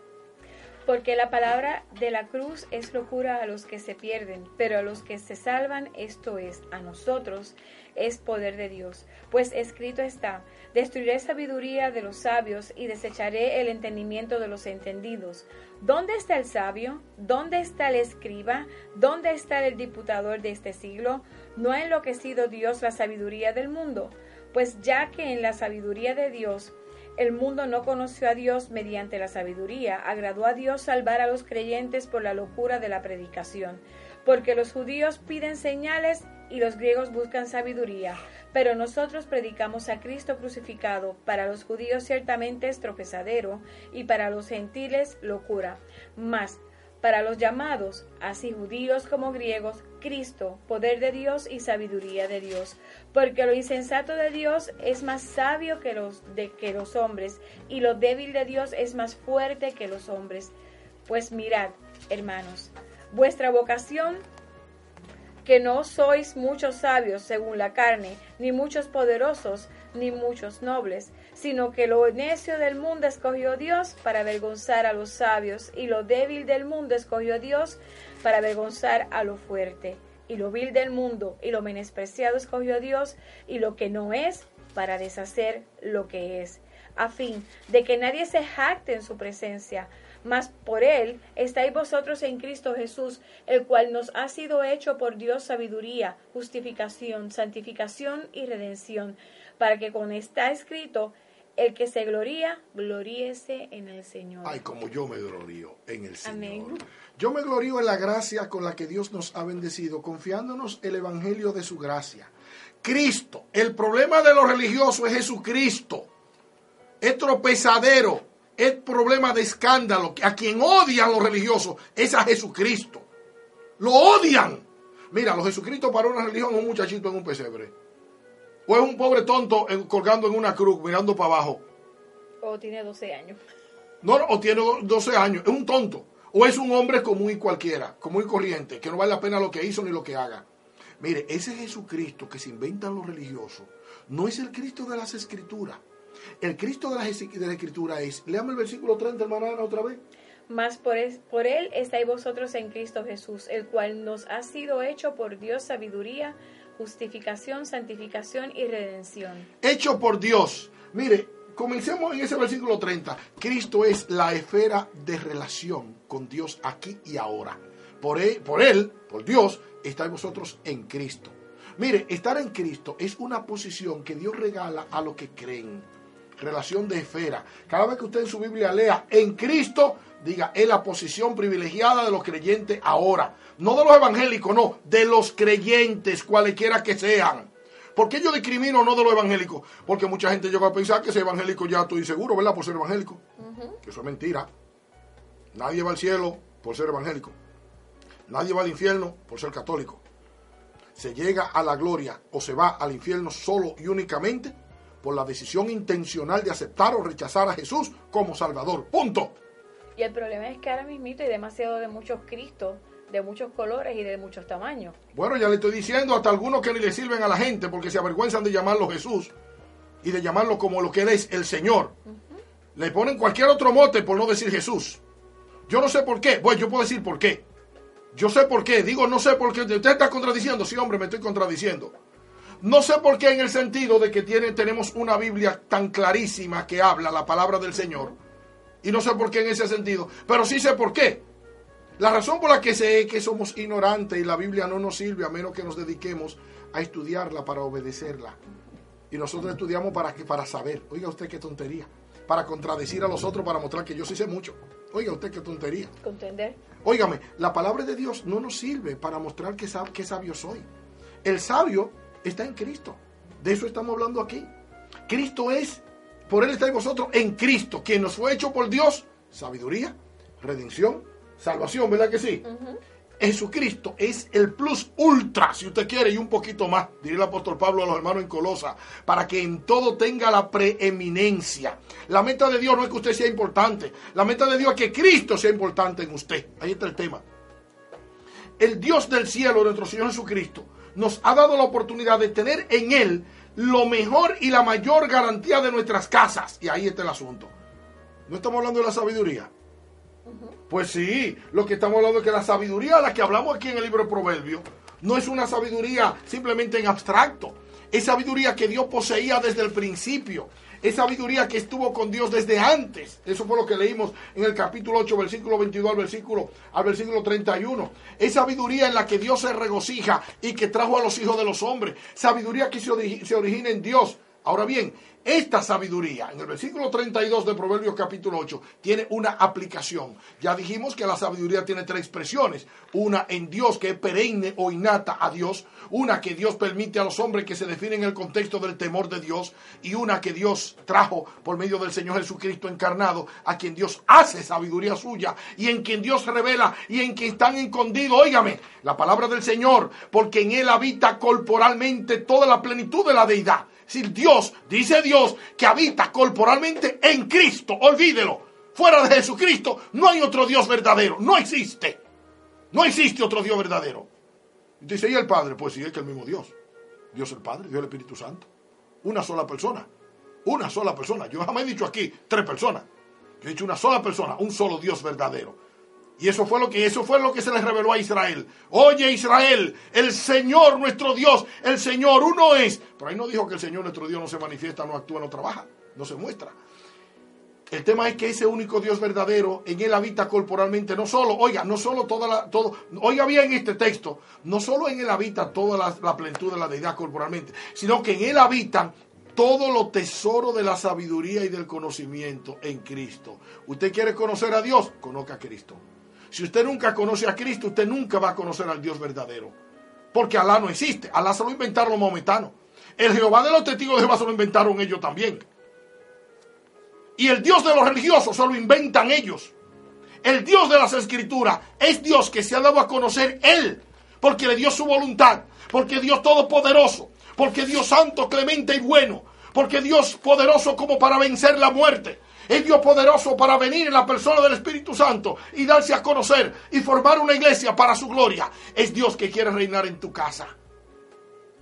Porque la palabra de la cruz es locura a los que se pierden, pero a los que se salvan, esto es, a nosotros, es poder de Dios. Pues escrito está, destruiré sabiduría de los sabios y desecharé el entendimiento de los entendidos. ¿Dónde está el sabio? ¿Dónde está el escriba? ¿Dónde está el diputador de este siglo? ¿No ha enloquecido Dios la sabiduría del mundo? Pues ya que en la sabiduría de Dios el mundo no conoció a Dios mediante la sabiduría, agradó a Dios salvar a los creyentes por la locura de la predicación, porque los judíos piden señales y los griegos buscan sabiduría, pero nosotros predicamos a Cristo crucificado, para los judíos ciertamente es tropezadero y para los gentiles locura, mas para los llamados, así judíos como griegos, Cristo, poder de Dios y sabiduría de Dios, porque lo insensato de Dios es más sabio que los, de, que los hombres, y lo débil de Dios es más fuerte que los hombres. Pues mirad, hermanos, vuestra vocación que no sois muchos sabios según la carne, ni muchos poderosos, ni muchos nobles, sino que lo necio del mundo escogió Dios para avergonzar a los sabios, y lo débil del mundo escogió Dios para avergonzar a lo fuerte, y lo vil del mundo y lo menospreciado escogió Dios, y lo que no es para deshacer lo que es, a fin de que nadie se jacte en su presencia, mas por él estáis vosotros en Cristo Jesús, el cual nos ha sido hecho por Dios sabiduría, justificación, santificación y redención, para que con está escrito, el que se gloría, gloríese en el Señor. Ay, como yo me glorío en el Señor. Yo me glorío en la gracia con la que Dios nos ha bendecido, confiándonos el evangelio de su gracia. Cristo, el problema de los religiosos es Jesucristo. Es tropezadero, es problema de escándalo. A quien odian los religiosos es a Jesucristo. Lo odian. Mira, los Jesucristo para una religión un muchachito en un pesebre. ¿O es un pobre tonto eh, colgando en una cruz, mirando para abajo? O tiene 12 años. No, o tiene 12 años, es un tonto. O es un hombre común y cualquiera, común y corriente, que no vale la pena lo que hizo ni lo que haga. Mire, ese Jesucristo que se inventan los religiosos no es el Cristo de las Escrituras. El Cristo de las de la Escritura es, leame el versículo 30, hermana Ana, otra vez. Mas por, por él estáis vosotros en Cristo Jesús, el cual nos ha sido hecho por Dios sabiduría, justificación, santificación y redención. Hecho por Dios. Mire, comencemos en ese versículo 30. Cristo es la esfera de relación con Dios aquí y ahora. Por él, por, él, por Dios, estáis vosotros en Cristo. Mire, estar en Cristo es una posición que Dios regala a los que creen. Relación de esfera. Cada vez que usted en su Biblia lea en Cristo, diga, es la posición privilegiada de los creyentes ahora. No de los evangélicos, no, de los creyentes, cualquiera que sean. ¿Por qué yo discrimino no de los evangélicos? Porque mucha gente llega a pensar que ese evangélico ya estoy seguro, ¿verdad? Por ser evangélico. Eso es mentira. Nadie va al cielo por ser evangélico. Nadie va al infierno por ser católico. Se llega a la gloria o se va al infierno solo y únicamente por la decisión intencional de aceptar o rechazar a Jesús como Salvador. Punto. Y el problema es que ahora mismo hay demasiado de muchos Cristos, de muchos colores y de muchos tamaños. Bueno, ya le estoy diciendo hasta algunos que ni le sirven a la gente porque se avergüenzan de llamarlo Jesús y de llamarlo como lo que él es, el Señor. Le ponen cualquier otro mote por no decir Jesús. Yo no sé por qué. Bueno, yo puedo decir por qué. Yo sé por qué. Digo, no sé por qué. Usted está contradiciendo. Sí, hombre, me estoy contradiciendo. No sé por qué en el sentido de que tiene, tenemos una Biblia tan clarísima que habla la palabra del Señor. Y no sé por qué en ese sentido. Pero sí sé por qué. La razón por la que sé que somos ignorantes y la Biblia no nos sirve a menos que nos dediquemos a estudiarla para obedecerla. Y nosotros estudiamos para, para saber. Oiga usted qué tontería. Para contradecir a los otros, para mostrar que yo sí sé mucho. Oiga usted qué tontería. Contender. Óigame, la palabra de Dios no nos sirve para mostrar qué, qué sabio soy. El sabio está en Cristo. De eso estamos hablando aquí. Cristo es, por Él estáis vosotros en Cristo, quien nos fue hecho por Dios, sabiduría, redención, salvación, ¿verdad que sí? Jesucristo es el plus ultra, si usted quiere, y un poquito más, diría el apóstol Pablo a los hermanos en Colosa, para que en todo tenga la preeminencia. La meta de Dios no es que usted sea importante, la meta de Dios es que Cristo sea importante en usted. Ahí está el tema. El Dios del cielo, nuestro Señor Jesucristo, nos ha dado la oportunidad de tener en Él lo mejor y la mayor garantía de nuestras casas. Y ahí está el asunto. No estamos hablando de la sabiduría. Pues sí, lo que estamos hablando es que la sabiduría a la que hablamos aquí en el libro de Proverbios no es una sabiduría simplemente en abstracto. Es sabiduría que Dios poseía desde el principio. Es sabiduría que estuvo con Dios desde antes. Eso fue lo que leímos en el capítulo 8, versículo 22 al versículo, al versículo 31. Es sabiduría en la que Dios se regocija y que trajo a los hijos de los hombres. Sabiduría que se, se origina en Dios. Ahora bien, esta sabiduría, en el versículo 32 de Proverbios capítulo 8, tiene una aplicación. Ya dijimos que la sabiduría tiene tres expresiones. Una en Dios, que es perenne o innata a Dios. Una que Dios permite a los hombres que se definen en el contexto del temor de Dios. Y una que Dios trajo por medio del Señor Jesucristo encarnado, a quien Dios hace sabiduría suya y en quien Dios revela y en quien están escondidos. Óigame, la palabra del Señor, porque en Él habita corporalmente toda la plenitud de la deidad si Dios, dice Dios, que habita corporalmente en Cristo, olvídelo. Fuera de Jesucristo no hay otro Dios verdadero, no existe. No existe otro Dios verdadero. Dice, ¿y el Padre? Pues sí, es que el mismo Dios. Dios el Padre, Dios el Espíritu Santo. Una sola persona. Una sola persona. Yo jamás he dicho aquí tres personas. Yo he dicho una sola persona, un solo Dios verdadero. Y eso fue lo que eso fue lo que se les reveló a Israel. Oye Israel, el Señor nuestro Dios, el Señor uno es. Pero ahí no dijo que el Señor nuestro Dios no se manifiesta, no actúa, no trabaja, no se muestra. El tema es que ese único Dios verdadero en él habita corporalmente, no solo, oiga, no solo toda la, todo, oiga bien este texto, no solo en él habita toda la, la plenitud de la deidad corporalmente, sino que en él habitan todo lo tesoro de la sabiduría y del conocimiento en Cristo. ¿Usted quiere conocer a Dios? Conozca a Cristo. Si usted nunca conoce a Cristo, usted nunca va a conocer al Dios verdadero. Porque Alá no existe. Alá se lo inventaron los momentanos. El Jehová de los testigos de Jehová se lo inventaron ellos también. Y el Dios de los religiosos se lo inventan ellos. El Dios de las escrituras es Dios que se ha dado a conocer Él. Porque le dio su voluntad. Porque Dios todopoderoso porque Dios santo, clemente y bueno, porque Dios poderoso como para vencer la muerte. Es Dios poderoso para venir en la persona del Espíritu Santo y darse a conocer y formar una iglesia para su gloria. Es Dios que quiere reinar en tu casa.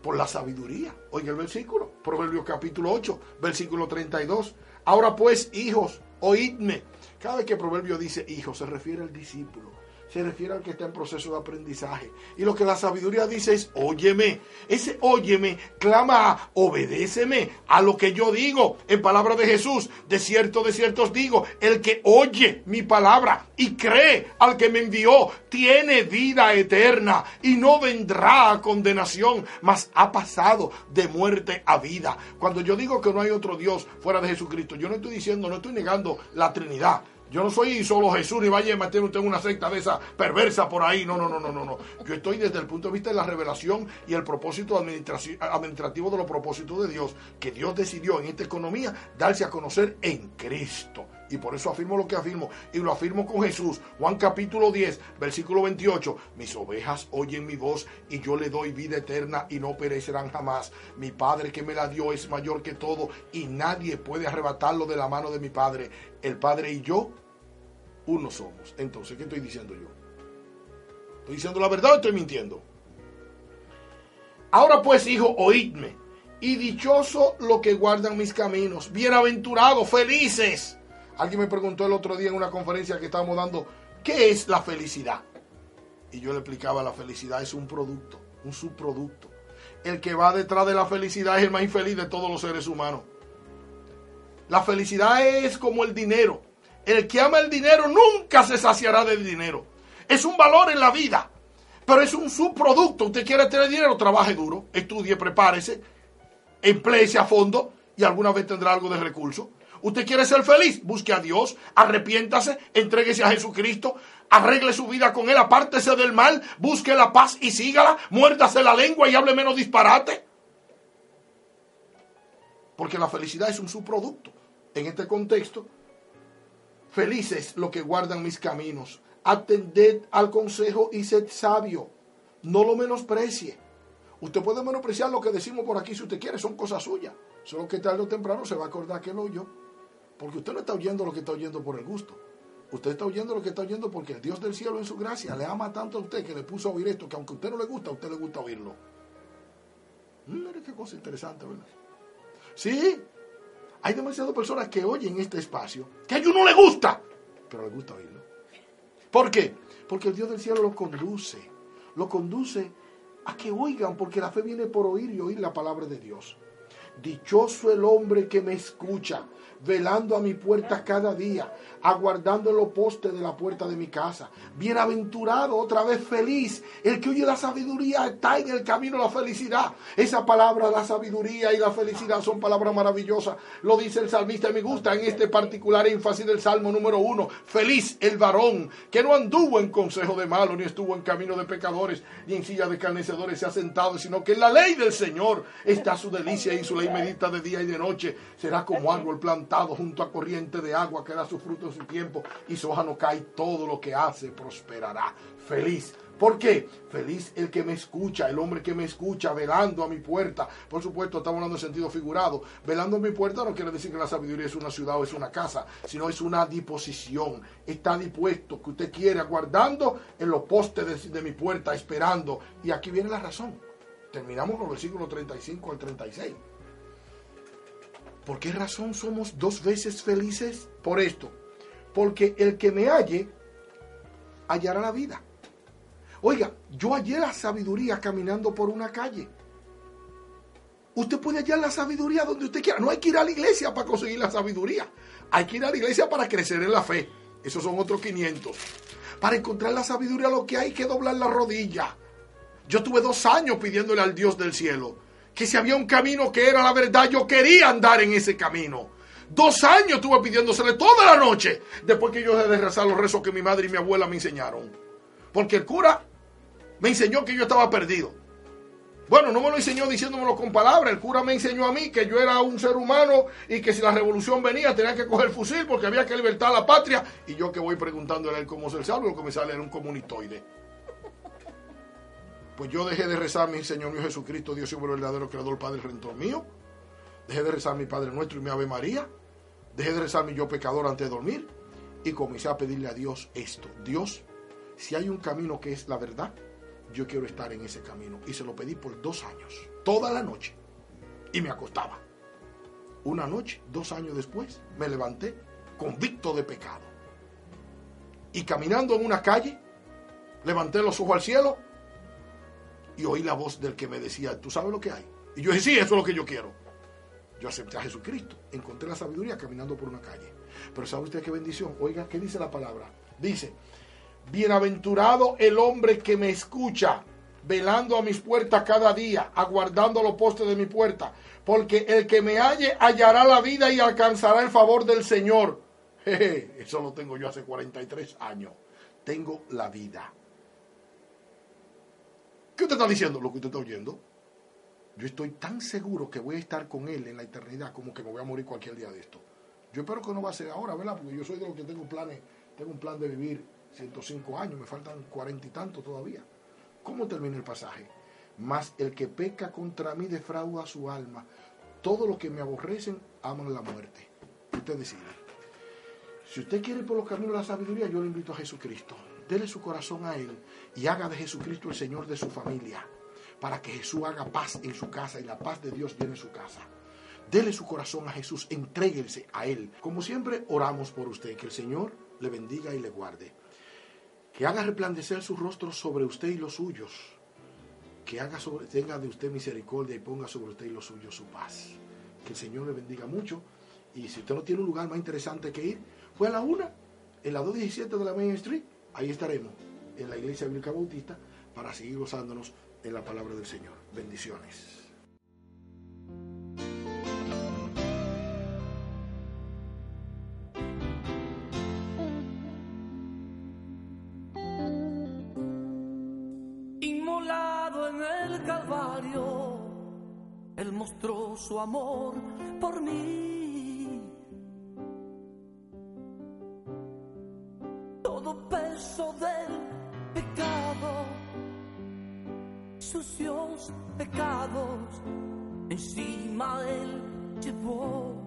Por la sabiduría. Oiga el versículo. Proverbios capítulo 8, versículo 32. Ahora pues, hijos, oídme. Cada vez que Proverbio dice hijo, se refiere al discípulo se refiere al que está en proceso de aprendizaje. Y lo que la sabiduría dice es, óyeme. Ese óyeme clama, obedéceme a lo que yo digo. En palabra de Jesús, de cierto, de cierto os digo, el que oye mi palabra y cree al que me envió, tiene vida eterna y no vendrá a condenación, mas ha pasado de muerte a vida. Cuando yo digo que no hay otro Dios fuera de Jesucristo, yo no estoy diciendo, no estoy negando la Trinidad. Yo no soy solo Jesús ni vaya a meter usted una secta de esa perversa por ahí. No, no, no, no, no, no. Yo estoy desde el punto de vista de la revelación y el propósito administrativo de los propósitos de Dios, que Dios decidió en esta economía darse a conocer en Cristo. Y por eso afirmo lo que afirmo. Y lo afirmo con Jesús. Juan capítulo 10, versículo 28. Mis ovejas oyen mi voz y yo le doy vida eterna y no perecerán jamás. Mi Padre que me la dio es mayor que todo y nadie puede arrebatarlo de la mano de mi Padre. El Padre y yo, uno somos. Entonces, ¿qué estoy diciendo yo? ¿Estoy diciendo la verdad o estoy mintiendo? Ahora pues, hijo, oídme. Y dichoso lo que guardan mis caminos. Bienaventurados, felices Alguien me preguntó el otro día en una conferencia que estábamos dando, ¿qué es la felicidad? Y yo le explicaba, la felicidad es un producto, un subproducto. El que va detrás de la felicidad es el más infeliz de todos los seres humanos. La felicidad es como el dinero. El que ama el dinero nunca se saciará del dinero. Es un valor en la vida, pero es un subproducto. Usted quiere tener dinero, trabaje duro, estudie, prepárese, empleese a fondo y alguna vez tendrá algo de recurso. Usted quiere ser feliz, busque a Dios, arrepiéntase, entréguese a Jesucristo, arregle su vida con Él, apártese del mal, busque la paz y sígala, muérdase la lengua y hable menos disparate. Porque la felicidad es un subproducto. En este contexto, felices los que guardan mis caminos. Atended al consejo y sed sabio. No lo menosprecie. Usted puede menospreciar lo que decimos por aquí si usted quiere, son cosas suyas. Solo que tarde o temprano se va a acordar que lo oyó. Porque usted no está oyendo lo que está oyendo por el gusto. Usted está oyendo lo que está oyendo porque el Dios del cielo en su gracia le ama tanto a usted que le puso a oír esto, que aunque a usted no le gusta, a usted le gusta oírlo. Mire qué cosa interesante, ¿verdad? Sí, hay demasiadas personas que oyen este espacio, que a ellos no le gusta, pero le gusta oírlo. ¿Por qué? Porque el Dios del cielo lo conduce, lo conduce a que oigan, porque la fe viene por oír y oír la palabra de Dios. Dichoso el hombre que me escucha velando a mi puerta cada día, aguardando en los postes de la puerta de mi casa. Bienaventurado, otra vez feliz. El que oye la sabiduría está en el camino a la felicidad. Esa palabra, la sabiduría y la felicidad son palabras maravillosas. Lo dice el salmista. Me gusta en este particular énfasis del Salmo número uno. Feliz el varón que no anduvo en consejo de malo, ni estuvo en camino de pecadores, ni en silla de carnecedores se ha sentado, sino que en la ley del Señor está su delicia y su ley medita de día y de noche. Será como árbol plantado junto a corriente de agua que da su fruto su tiempo y su hoja no cae, todo lo que hace prosperará. Feliz. ¿Por qué? Feliz el que me escucha, el hombre que me escucha, velando a mi puerta. Por supuesto, estamos hablando en sentido figurado. Velando a mi puerta no quiere decir que la sabiduría es una ciudad o es una casa, sino es una disposición. Está dispuesto, que usted quiere, aguardando en los postes de, de mi puerta, esperando. Y aquí viene la razón. Terminamos con el versículo 35 al 36. ¿Por qué razón somos dos veces felices? Por esto. Porque el que me halle, hallará la vida. Oiga, yo hallé la sabiduría caminando por una calle. Usted puede hallar la sabiduría donde usted quiera. No hay que ir a la iglesia para conseguir la sabiduría. Hay que ir a la iglesia para crecer en la fe. Esos son otros 500. Para encontrar la sabiduría lo que hay que doblar la rodilla. Yo tuve dos años pidiéndole al Dios del cielo que si había un camino que era la verdad, yo quería andar en ese camino. Dos años estuve pidiéndosele toda la noche después que yo dejé de rezar los rezos que mi madre y mi abuela me enseñaron. Porque el cura me enseñó que yo estaba perdido. Bueno, no me lo enseñó diciéndomelo con palabras. El cura me enseñó a mí que yo era un ser humano y que si la revolución venía tenía que coger fusil porque había que libertar a la patria. Y yo que voy preguntándole a él cómo se salvo, lo que me sale era un comunitoide. Pues yo dejé de rezar mi Señor mío Jesucristo, Dios y verdadero, creador, Padre, Redentor mío. Dejé de rezar mi Padre Nuestro y mi Ave María. Dejé de rezar mi yo pecador antes de dormir. Y comencé a pedirle a Dios esto. Dios, si hay un camino que es la verdad, yo quiero estar en ese camino. Y se lo pedí por dos años, toda la noche. Y me acostaba. Una noche, dos años después, me levanté convicto de pecado. Y caminando en una calle, levanté los ojos al cielo y oí la voz del que me decía, ¿tú sabes lo que hay? Y yo dije, sí, eso es lo que yo quiero. Yo acepté a Jesucristo, encontré la sabiduría caminando por una calle. Pero ¿sabe usted qué bendición? Oiga, ¿qué dice la palabra? Dice, bienaventurado el hombre que me escucha, velando a mis puertas cada día, aguardando los postes de mi puerta, porque el que me halle hallará la vida y alcanzará el favor del Señor. Jeje, eso lo tengo yo hace 43 años. Tengo la vida. ¿Qué usted está diciendo? Lo que usted está oyendo. Yo estoy tan seguro que voy a estar con Él en la eternidad como que me voy a morir cualquier día de esto. Yo espero que no va a ser ahora, ¿verdad? Porque yo soy de los que tengo planes, tengo un plan de vivir 105 años, me faltan cuarenta y tantos todavía. ¿Cómo termina el pasaje? Mas el que peca contra mí defrauda su alma. Todo lo que me aborrecen aman la muerte. Usted decide. Si usted quiere ir por los caminos de la sabiduría, yo le invito a Jesucristo. Dele su corazón a Él y haga de Jesucristo el Señor de su familia. Para que Jesús haga paz en su casa y la paz de Dios llene su casa. Dele su corazón a Jesús, entréguese a Él. Como siempre, oramos por usted, que el Señor le bendiga y le guarde. Que haga resplandecer su rostro sobre usted y los suyos. Que haga sobre, tenga de usted misericordia y ponga sobre usted y los suyos su paz. Que el Señor le bendiga mucho. Y si usted no tiene un lugar más interesante que ir, fue a la una, en la 217 de la Main Street. Ahí estaremos, en la Iglesia Bíblica Bautista, para seguir gozándonos en la palabra del Señor. Bendiciones. Inmolado en el Calvario, Él mostró su amor por mí. Encima Él llevó. Oh.